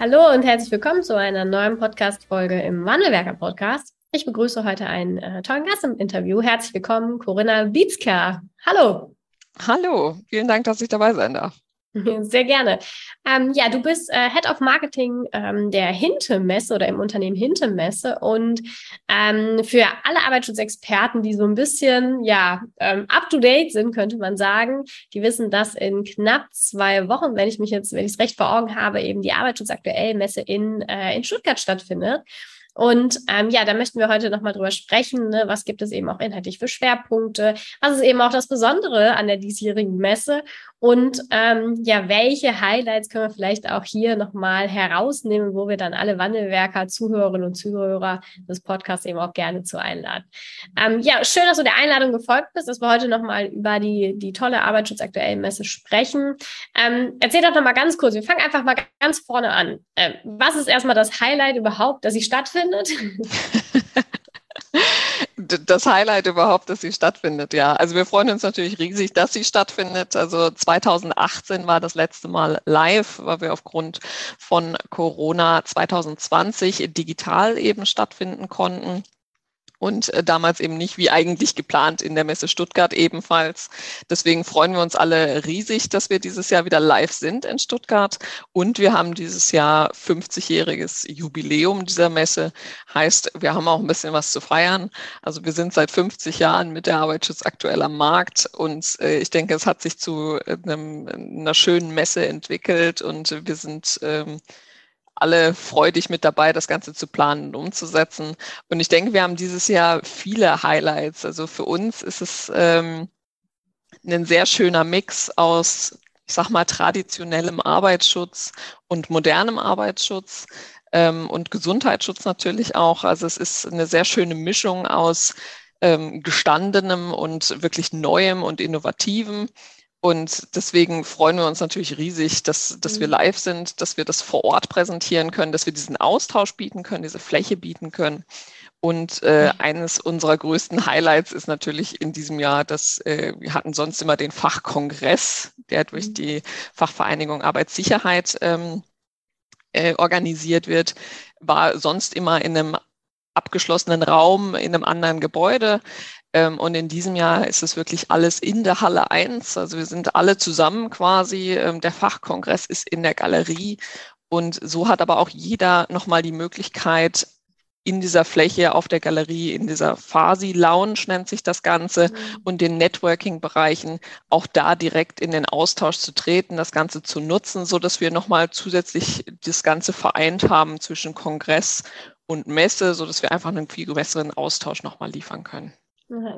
Hallo und herzlich willkommen zu einer neuen Podcast-Folge im Wandelwerker Podcast. Ich begrüße heute einen äh, tollen Gast im Interview. Herzlich willkommen, Corinna Bietzker. Hallo. Hallo, vielen Dank, dass ich dabei sein darf. Sehr gerne. Ähm, ja, du bist äh, Head of Marketing ähm, der Hinte-Messe oder im Unternehmen Hinte-Messe und ähm, für alle Arbeitsschutzexperten, die so ein bisschen ja ähm, up to date sind, könnte man sagen, die wissen, dass in knapp zwei Wochen, wenn ich mich jetzt, wenn ich es recht vor Augen habe, eben die Arbeitsschutz aktuell Messe in äh, in Stuttgart stattfindet. Und ähm, ja, da möchten wir heute nochmal drüber sprechen. Ne? Was gibt es eben auch inhaltlich für Schwerpunkte? Was ist eben auch das Besondere an der diesjährigen Messe? Und ähm, ja, welche Highlights können wir vielleicht auch hier nochmal herausnehmen, wo wir dann alle Wandelwerker, Zuhörerinnen und Zuhörer des Podcasts eben auch gerne zu einladen. Ähm, ja, schön, dass du der Einladung gefolgt bist, dass wir heute nochmal über die, die tolle Arbeitsschutz aktuellen Messe sprechen. Ähm, erzähl doch nochmal ganz kurz, wir fangen einfach mal ganz vorne an. Ähm, was ist erstmal das Highlight überhaupt, dass sie stattfindet? das Highlight überhaupt, dass sie stattfindet, ja. Also wir freuen uns natürlich riesig, dass sie stattfindet. Also 2018 war das letzte Mal live, weil wir aufgrund von Corona 2020 digital eben stattfinden konnten und äh, damals eben nicht wie eigentlich geplant in der Messe Stuttgart ebenfalls. Deswegen freuen wir uns alle riesig, dass wir dieses Jahr wieder live sind in Stuttgart und wir haben dieses Jahr 50-jähriges Jubiläum dieser Messe. Heißt, wir haben auch ein bisschen was zu feiern. Also wir sind seit 50 Jahren mit der Arbeitsschutz aktuell am Markt und äh, ich denke, es hat sich zu einem, einer schönen Messe entwickelt und wir sind ähm, alle freudig mit dabei, das Ganze zu planen und umzusetzen. Und ich denke, wir haben dieses Jahr viele Highlights. Also für uns ist es ähm, ein sehr schöner Mix aus, ich sag mal, traditionellem Arbeitsschutz und modernem Arbeitsschutz ähm, und Gesundheitsschutz natürlich auch. Also es ist eine sehr schöne Mischung aus ähm, gestandenem und wirklich neuem und innovativem. Und deswegen freuen wir uns natürlich riesig, dass, dass wir mhm. live sind, dass wir das vor Ort präsentieren können, dass wir diesen Austausch bieten können, diese Fläche bieten können. Und äh, eines unserer größten Highlights ist natürlich in diesem Jahr, dass äh, wir hatten sonst immer den Fachkongress, der durch mhm. die Fachvereinigung Arbeitssicherheit ähm, äh, organisiert wird, war sonst immer in einem abgeschlossenen Raum in einem anderen Gebäude. Ähm, und in diesem Jahr ist es wirklich alles in der Halle 1. Also wir sind alle zusammen quasi. Ähm, der Fachkongress ist in der Galerie. Und so hat aber auch jeder nochmal die Möglichkeit, in dieser Fläche auf der Galerie, in dieser Fasi Lounge nennt sich das Ganze mhm. und den Networking-Bereichen auch da direkt in den Austausch zu treten, das Ganze zu nutzen, so dass wir nochmal zusätzlich das Ganze vereint haben zwischen Kongress und Messe, so dass wir einfach einen viel besseren Austausch nochmal liefern können.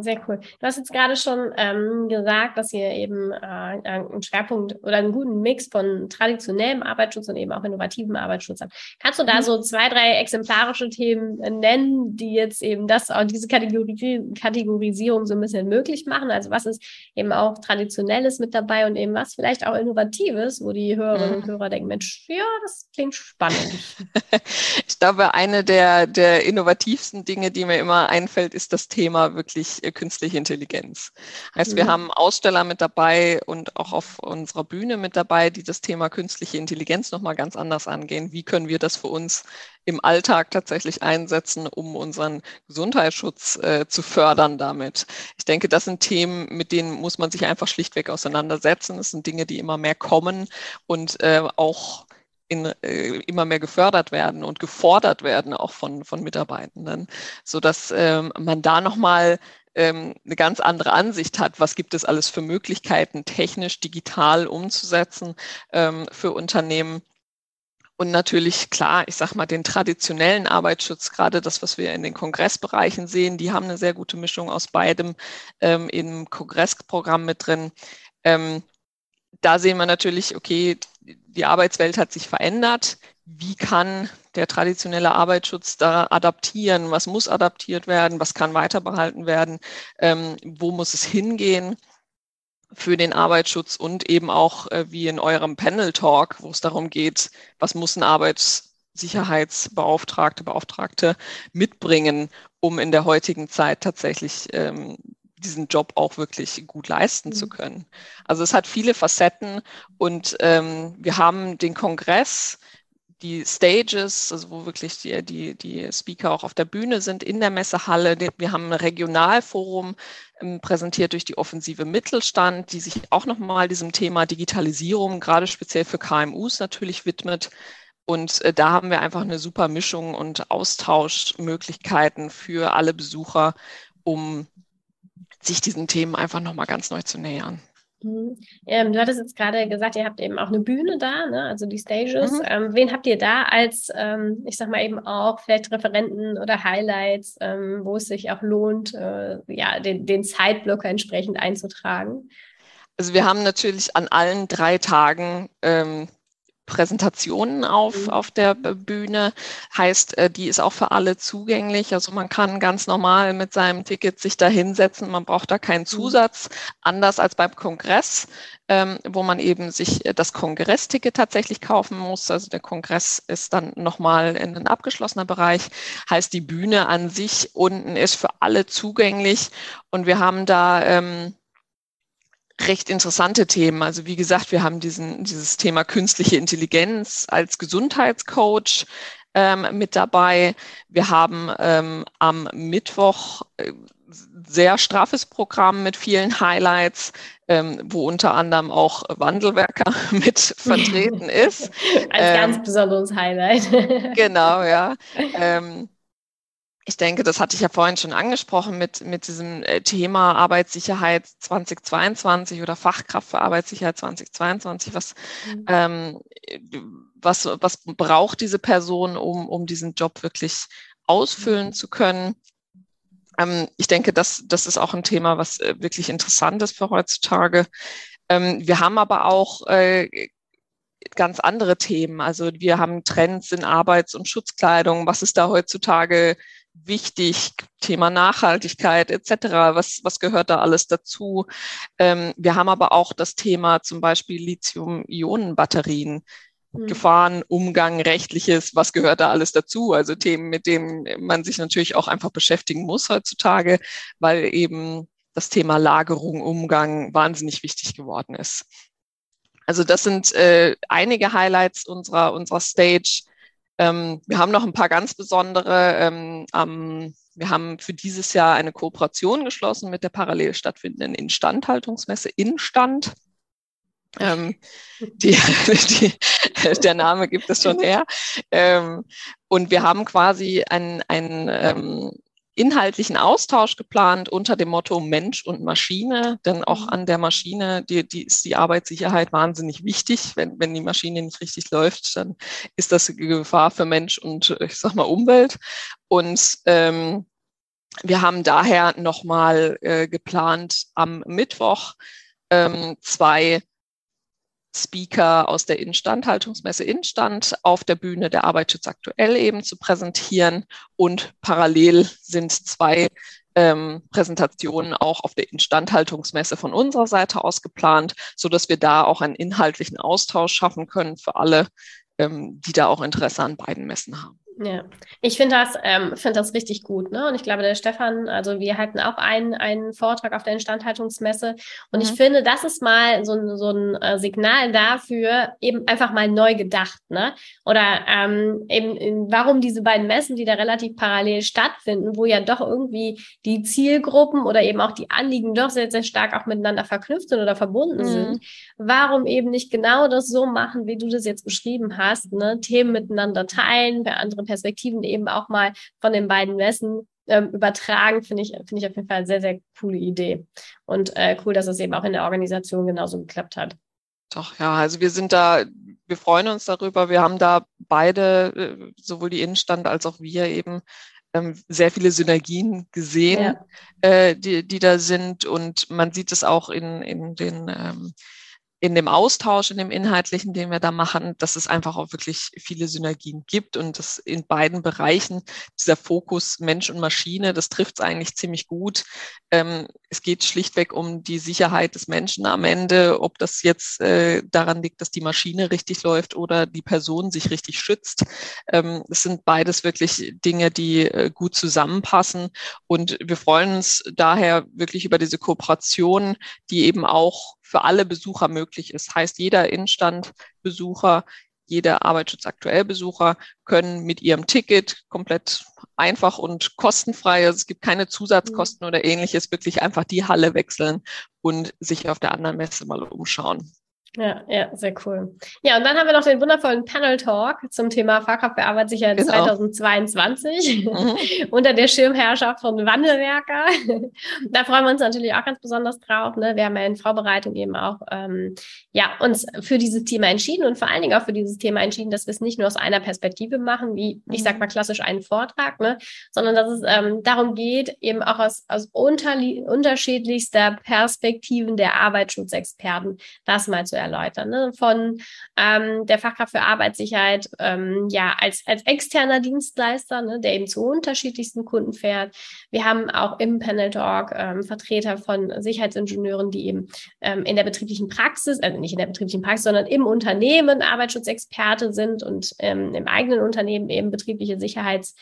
Sehr cool. Du hast jetzt gerade schon ähm, gesagt, dass ihr eben äh, einen Schwerpunkt oder einen guten Mix von traditionellem Arbeitsschutz und eben auch innovativem Arbeitsschutz habt. Kannst du da mhm. so zwei, drei exemplarische Themen äh, nennen, die jetzt eben das auch diese Kategorie, Kategorisierung so ein bisschen möglich machen? Also was ist eben auch Traditionelles mit dabei und eben was vielleicht auch Innovatives, wo die Hörerinnen und mhm. Hörer denken, Mensch, ja, das klingt spannend. ich glaube, eine der, der innovativsten Dinge, die mir immer einfällt, ist das Thema wirklich wirklich äh, künstliche Intelligenz. Heißt, mhm. wir haben Aussteller mit dabei und auch auf unserer Bühne mit dabei, die das Thema künstliche Intelligenz nochmal ganz anders angehen. Wie können wir das für uns im Alltag tatsächlich einsetzen, um unseren Gesundheitsschutz äh, zu fördern damit? Ich denke, das sind Themen, mit denen muss man sich einfach schlichtweg auseinandersetzen. Das sind Dinge, die immer mehr kommen und äh, auch in, äh, immer mehr gefördert werden und gefordert werden, auch von, von Mitarbeitenden, sodass ähm, man da nochmal ähm, eine ganz andere Ansicht hat, was gibt es alles für Möglichkeiten, technisch, digital umzusetzen ähm, für Unternehmen. Und natürlich, klar, ich sag mal, den traditionellen Arbeitsschutz, gerade das, was wir in den Kongressbereichen sehen, die haben eine sehr gute Mischung aus beidem ähm, im Kongressprogramm mit drin. Ähm, da sehen wir natürlich, okay, die Arbeitswelt hat sich verändert. Wie kann der traditionelle Arbeitsschutz da adaptieren? Was muss adaptiert werden? Was kann weiter behalten werden? Ähm, wo muss es hingehen? für den Arbeitsschutz und eben auch äh, wie in eurem Panel Talk, wo es darum geht, was muss ein Arbeitssicherheitsbeauftragte, Beauftragte mitbringen, um in der heutigen Zeit tatsächlich ähm, diesen Job auch wirklich gut leisten mhm. zu können. Also es hat viele Facetten und ähm, wir haben den Kongress, die Stages, also wo wirklich die, die, die Speaker auch auf der Bühne sind, in der Messehalle. Wir haben ein Regionalforum ähm, präsentiert durch die Offensive Mittelstand, die sich auch nochmal diesem Thema Digitalisierung, gerade speziell für KMUs natürlich widmet. Und äh, da haben wir einfach eine super Mischung und Austauschmöglichkeiten für alle Besucher, um sich diesen Themen einfach nochmal ganz neu zu nähern. Mhm. Ähm, du hattest jetzt gerade gesagt, ihr habt eben auch eine Bühne da, ne? also die Stages. Mhm. Ähm, wen habt ihr da als, ähm, ich sag mal eben auch vielleicht Referenten oder Highlights, ähm, wo es sich auch lohnt, äh, ja, den, den Zeitblocker entsprechend einzutragen? Also wir haben natürlich an allen drei Tagen ähm, Präsentationen auf, mhm. auf der Bühne. Heißt, äh, die ist auch für alle zugänglich. Also man kann ganz normal mit seinem Ticket sich da hinsetzen. Man braucht da keinen mhm. Zusatz, anders als beim Kongress, ähm, wo man eben sich das Kongressticket tatsächlich kaufen muss. Also der Kongress ist dann nochmal in ein abgeschlossener Bereich. Heißt, die Bühne an sich unten ist für alle zugänglich. Und wir haben da ähm, recht interessante Themen. Also wie gesagt, wir haben diesen, dieses Thema künstliche Intelligenz als Gesundheitscoach ähm, mit dabei. Wir haben ähm, am Mittwoch äh, sehr straffes Programm mit vielen Highlights, ähm, wo unter anderem auch Wandelwerker mit vertreten ist. Als ähm, ganz besonderes Highlight. genau, ja. Ich denke, das hatte ich ja vorhin schon angesprochen mit, mit diesem äh, Thema Arbeitssicherheit 2022 oder Fachkraft für Arbeitssicherheit 2022. Was, mhm. ähm, was, was braucht diese Person, um, um diesen Job wirklich ausfüllen mhm. zu können? Ähm, ich denke, das, das ist auch ein Thema, was äh, wirklich interessant ist für heutzutage. Ähm, wir haben aber auch äh, ganz andere Themen. Also wir haben Trends in Arbeits- und Schutzkleidung. Was ist da heutzutage wichtig, Thema Nachhaltigkeit etc. Was, was gehört da alles dazu? Ähm, wir haben aber auch das Thema zum Beispiel Lithium-Ionen-Batterien. Mhm. Gefahren, Umgang, rechtliches, was gehört da alles dazu? Also Themen, mit denen man sich natürlich auch einfach beschäftigen muss heutzutage, weil eben das Thema Lagerung, Umgang wahnsinnig wichtig geworden ist. Also das sind äh, einige Highlights unserer, unserer Stage. Ähm, wir haben noch ein paar ganz besondere. Ähm, ähm, wir haben für dieses Jahr eine Kooperation geschlossen mit der parallel stattfindenden Instandhaltungsmesse Instand. Ähm, die, die, der Name gibt es schon her. Ähm, und wir haben quasi ein, ein ähm, inhaltlichen Austausch geplant unter dem Motto Mensch und Maschine, denn auch mhm. an der Maschine, die, die ist die Arbeitssicherheit wahnsinnig wichtig. Wenn, wenn die Maschine nicht richtig läuft, dann ist das eine Gefahr für Mensch und ich sag mal Umwelt. Und ähm, wir haben daher nochmal äh, geplant, am Mittwoch ähm, zwei Speaker aus der Instandhaltungsmesse Instand auf der Bühne der Arbeitsschutz aktuell eben zu präsentieren. Und parallel sind zwei ähm, Präsentationen auch auf der Instandhaltungsmesse von unserer Seite aus geplant, so dass wir da auch einen inhaltlichen Austausch schaffen können für alle, ähm, die da auch Interesse an beiden Messen haben. Ja, ich finde das, ähm, finde das richtig gut. Ne? Und ich glaube, der Stefan, also wir halten auch einen, einen Vortrag auf der Instandhaltungsmesse. Und mhm. ich finde, das ist mal so, ein so ein äh, Signal dafür, eben einfach mal neu gedacht. Ne? Oder ähm, eben, warum diese beiden Messen, die da relativ parallel stattfinden, wo ja doch irgendwie die Zielgruppen oder eben auch die Anliegen doch sehr, sehr stark auch miteinander verknüpft sind oder verbunden mhm. sind. Warum eben nicht genau das so machen, wie du das jetzt beschrieben hast? Ne? Themen miteinander teilen, bei anderen Perspektiven eben auch mal von den beiden Messen ähm, übertragen, finde ich, finde ich auf jeden Fall eine sehr, sehr coole Idee. Und äh, cool, dass es eben auch in der Organisation genauso geklappt hat. Doch, ja, also wir sind da, wir freuen uns darüber. Wir haben da beide, äh, sowohl die Innenstand als auch wir eben ähm, sehr viele Synergien gesehen, ja. äh, die, die da sind. Und man sieht es auch in, in den ähm, in dem Austausch, in dem Inhaltlichen, den wir da machen, dass es einfach auch wirklich viele Synergien gibt und dass in beiden Bereichen dieser Fokus Mensch und Maschine, das trifft es eigentlich ziemlich gut. Ähm, es geht schlichtweg um die Sicherheit des Menschen am Ende, ob das jetzt äh, daran liegt, dass die Maschine richtig läuft oder die Person sich richtig schützt. Ähm, es sind beides wirklich Dinge, die äh, gut zusammenpassen und wir freuen uns daher wirklich über diese Kooperation, die eben auch für alle Besucher möglich ist. Heißt, jeder Instand-Besucher, jeder Arbeitsschutz-Aktuell-Besucher können mit ihrem Ticket komplett einfach und kostenfrei, also es gibt keine Zusatzkosten mhm. oder ähnliches, wirklich einfach die Halle wechseln und sich auf der anderen Messe mal umschauen. Ja, ja, sehr cool. Ja, und dann haben wir noch den wundervollen Panel Talk zum Thema Fahrkraft für Arbeitssicherheit genau. 2022 mhm. unter der Schirmherrschaft von Wandelwerker. da freuen wir uns natürlich auch ganz besonders drauf. Ne? Wir haben ja in Vorbereitung eben auch ähm, ja, uns für dieses Thema entschieden und vor allen Dingen auch für dieses Thema entschieden, dass wir es nicht nur aus einer Perspektive machen, wie ich sag mhm. mal klassisch einen Vortrag, ne? sondern dass es ähm, darum geht, eben auch aus, aus unterschiedlichster Perspektiven der Arbeitsschutzexperten das mal zu erläutern. Ne? Von ähm, der Fachkraft für Arbeitssicherheit ähm, ja als, als externer Dienstleister, ne, der eben zu unterschiedlichsten Kunden fährt. Wir haben auch im Panel Talk ähm, Vertreter von Sicherheitsingenieuren, die eben ähm, in der betrieblichen Praxis, also nicht in der betrieblichen Praxis, sondern im Unternehmen Arbeitsschutzexperte sind und ähm, im eigenen Unternehmen eben betriebliche Sicherheits-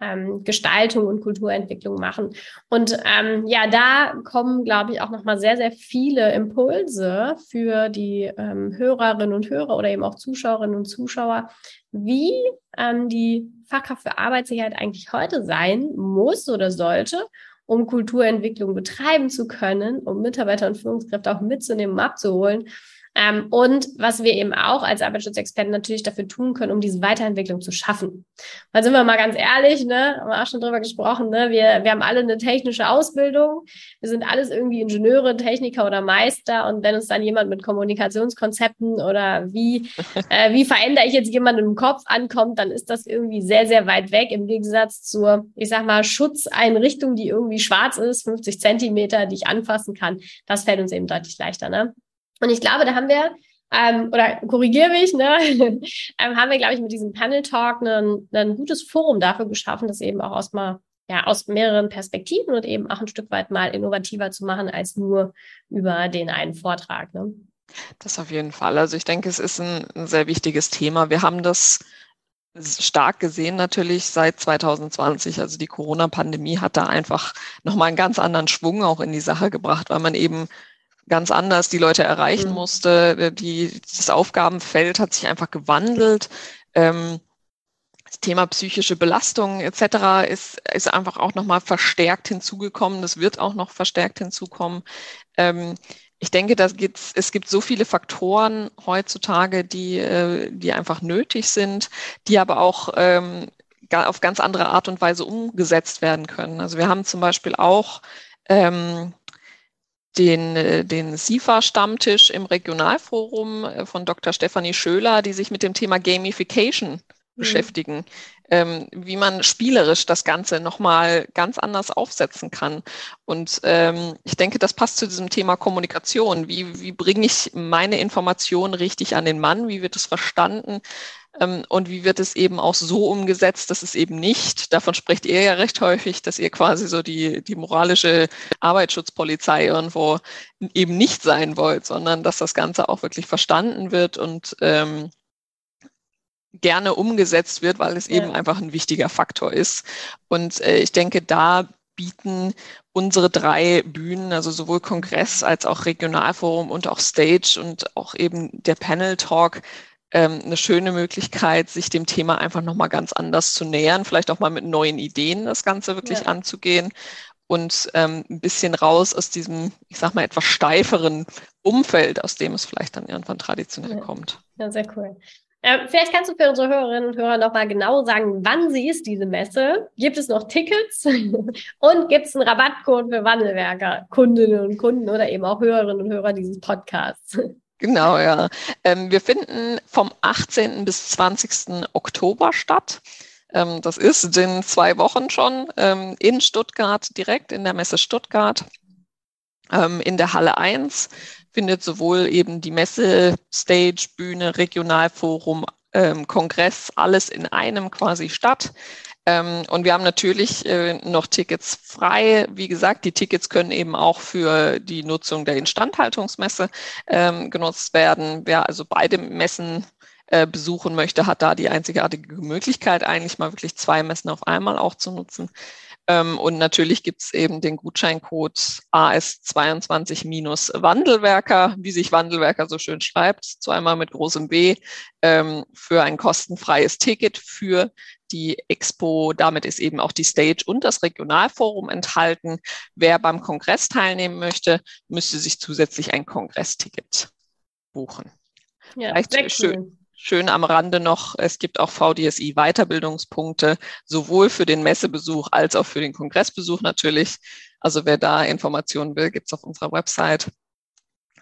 ähm, Gestaltung und Kulturentwicklung machen. Und ähm, ja, da kommen, glaube ich, auch nochmal sehr, sehr viele Impulse für die ähm, Hörerinnen und Hörer oder eben auch Zuschauerinnen und Zuschauer, wie ähm, die Fachkraft für Arbeitssicherheit eigentlich heute sein muss oder sollte, um Kulturentwicklung betreiben zu können, um Mitarbeiter und Führungskräfte auch mitzunehmen, abzuholen. Ähm, und was wir eben auch als Arbeitsschutzexperten natürlich dafür tun können, um diese Weiterentwicklung zu schaffen. Weil sind wir mal ganz ehrlich, ne, haben wir auch schon drüber gesprochen, ne, wir, wir haben alle eine technische Ausbildung, wir sind alles irgendwie Ingenieure, Techniker oder Meister und wenn uns dann jemand mit Kommunikationskonzepten oder wie, äh, wie verändere ich jetzt jemanden im Kopf ankommt, dann ist das irgendwie sehr, sehr weit weg im Gegensatz zur, ich sag mal, Schutzeinrichtung, die irgendwie schwarz ist, 50 Zentimeter, die ich anfassen kann. Das fällt uns eben deutlich leichter, ne? Und ich glaube, da haben wir, ähm, oder korrigiere mich, ne, ähm, haben wir, glaube ich, mit diesem Panel Talk ein, ein gutes Forum dafür geschaffen, das eben auch aus mal ja, aus mehreren Perspektiven und eben auch ein Stück weit mal innovativer zu machen als nur über den einen Vortrag. Ne? Das auf jeden Fall. Also ich denke, es ist ein, ein sehr wichtiges Thema. Wir haben das stark gesehen natürlich seit 2020. Also die Corona-Pandemie hat da einfach nochmal einen ganz anderen Schwung auch in die Sache gebracht, weil man eben ganz anders die Leute erreichen mhm. musste. Äh, die, das Aufgabenfeld hat sich einfach gewandelt. Ähm, das Thema psychische Belastung etc. ist, ist einfach auch nochmal verstärkt hinzugekommen. Das wird auch noch verstärkt hinzukommen. Ähm, ich denke, da gibt's, es gibt so viele Faktoren heutzutage, die, äh, die einfach nötig sind, die aber auch ähm, auf ganz andere Art und Weise umgesetzt werden können. Also wir haben zum Beispiel auch ähm, den, äh, den SIFA-Stammtisch im Regionalforum äh, von Dr. Stefanie Schöler, die sich mit dem Thema Gamification mhm. beschäftigen, ähm, wie man spielerisch das Ganze nochmal ganz anders aufsetzen kann. Und ähm, ich denke, das passt zu diesem Thema Kommunikation. Wie, wie bringe ich meine Informationen richtig an den Mann? Wie wird es verstanden? Ähm, und wie wird es eben auch so umgesetzt, dass es eben nicht, davon spricht ihr ja recht häufig, dass ihr quasi so die, die moralische Arbeitsschutzpolizei irgendwo eben nicht sein wollt, sondern dass das Ganze auch wirklich verstanden wird und ähm, gerne umgesetzt wird, weil es ja. eben einfach ein wichtiger Faktor ist. Und äh, ich denke, da bieten unsere drei Bühnen, also sowohl Kongress als auch Regionalforum und auch Stage und auch eben der Panel Talk ähm, eine schöne Möglichkeit, sich dem Thema einfach nochmal ganz anders zu nähern, vielleicht auch mal mit neuen Ideen das Ganze wirklich ja. anzugehen und ähm, ein bisschen raus aus diesem, ich sag mal, etwas steiferen Umfeld, aus dem es vielleicht dann irgendwann traditionell ja. kommt. Ja, sehr cool. Äh, vielleicht kannst du für unsere Hörerinnen und Hörer nochmal genau sagen, wann sie ist, diese Messe. Gibt es noch Tickets? und gibt es einen Rabattcode für Wandelwerker, Kundinnen und Kunden oder eben auch Hörerinnen und Hörer dieses Podcasts? Genau, ja. Ähm, wir finden vom 18. bis 20. Oktober statt. Ähm, das ist in zwei Wochen schon ähm, in Stuttgart, direkt in der Messe Stuttgart, ähm, in der Halle 1. findet sowohl eben die Messe, Stage, Bühne, Regionalforum, ähm, Kongress, alles in einem quasi statt. Ähm, und wir haben natürlich äh, noch Tickets frei. Wie gesagt, die Tickets können eben auch für die Nutzung der Instandhaltungsmesse ähm, genutzt werden. Wer also beide Messen äh, besuchen möchte, hat da die einzigartige Möglichkeit, eigentlich mal wirklich zwei Messen auf einmal auch zu nutzen. Ähm, und natürlich gibt es eben den Gutscheincode AS22-Wandelwerker, wie sich Wandelwerker so schön schreibt, zweimal mit großem B, ähm, für ein kostenfreies Ticket für die Expo. Damit ist eben auch die Stage und das Regionalforum enthalten. Wer beim Kongress teilnehmen möchte, müsste sich zusätzlich ein Kongressticket buchen. Ja, Vielleicht schön. Schön am Rande noch, es gibt auch VDSI Weiterbildungspunkte, sowohl für den Messebesuch als auch für den Kongressbesuch natürlich. Also wer da Informationen will, gibt es auf unserer Website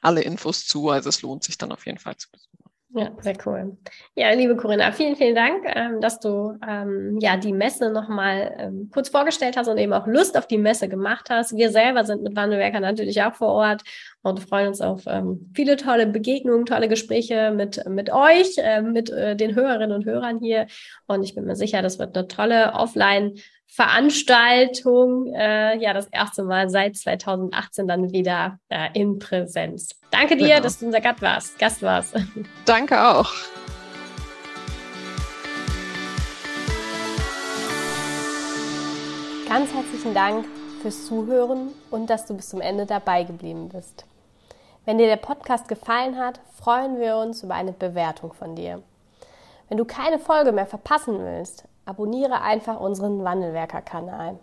alle Infos zu. Also es lohnt sich dann auf jeden Fall zu besuchen. Ja, sehr cool. Ja, liebe Corinna, vielen, vielen Dank, ähm, dass du ähm, ja die Messe nochmal ähm, kurz vorgestellt hast und eben auch Lust auf die Messe gemacht hast. Wir selber sind mit Wandelwerker natürlich auch vor Ort und freuen uns auf ähm, viele tolle Begegnungen, tolle Gespräche mit, mit euch, äh, mit äh, den Hörerinnen und Hörern hier. Und ich bin mir sicher, das wird eine tolle Offline- Veranstaltung, äh, ja, das erste Mal seit 2018 dann wieder äh, in Präsenz. Danke dir, genau. dass du unser Gast warst. Gast warst. Danke auch. Ganz herzlichen Dank fürs Zuhören und dass du bis zum Ende dabei geblieben bist. Wenn dir der Podcast gefallen hat, freuen wir uns über eine Bewertung von dir. Wenn du keine Folge mehr verpassen willst, abonniere einfach unseren Wandelwerker-Kanal.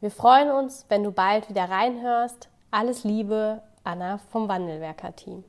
Wir freuen uns, wenn du bald wieder reinhörst. Alles Liebe, Anna vom Wandelwerker-Team.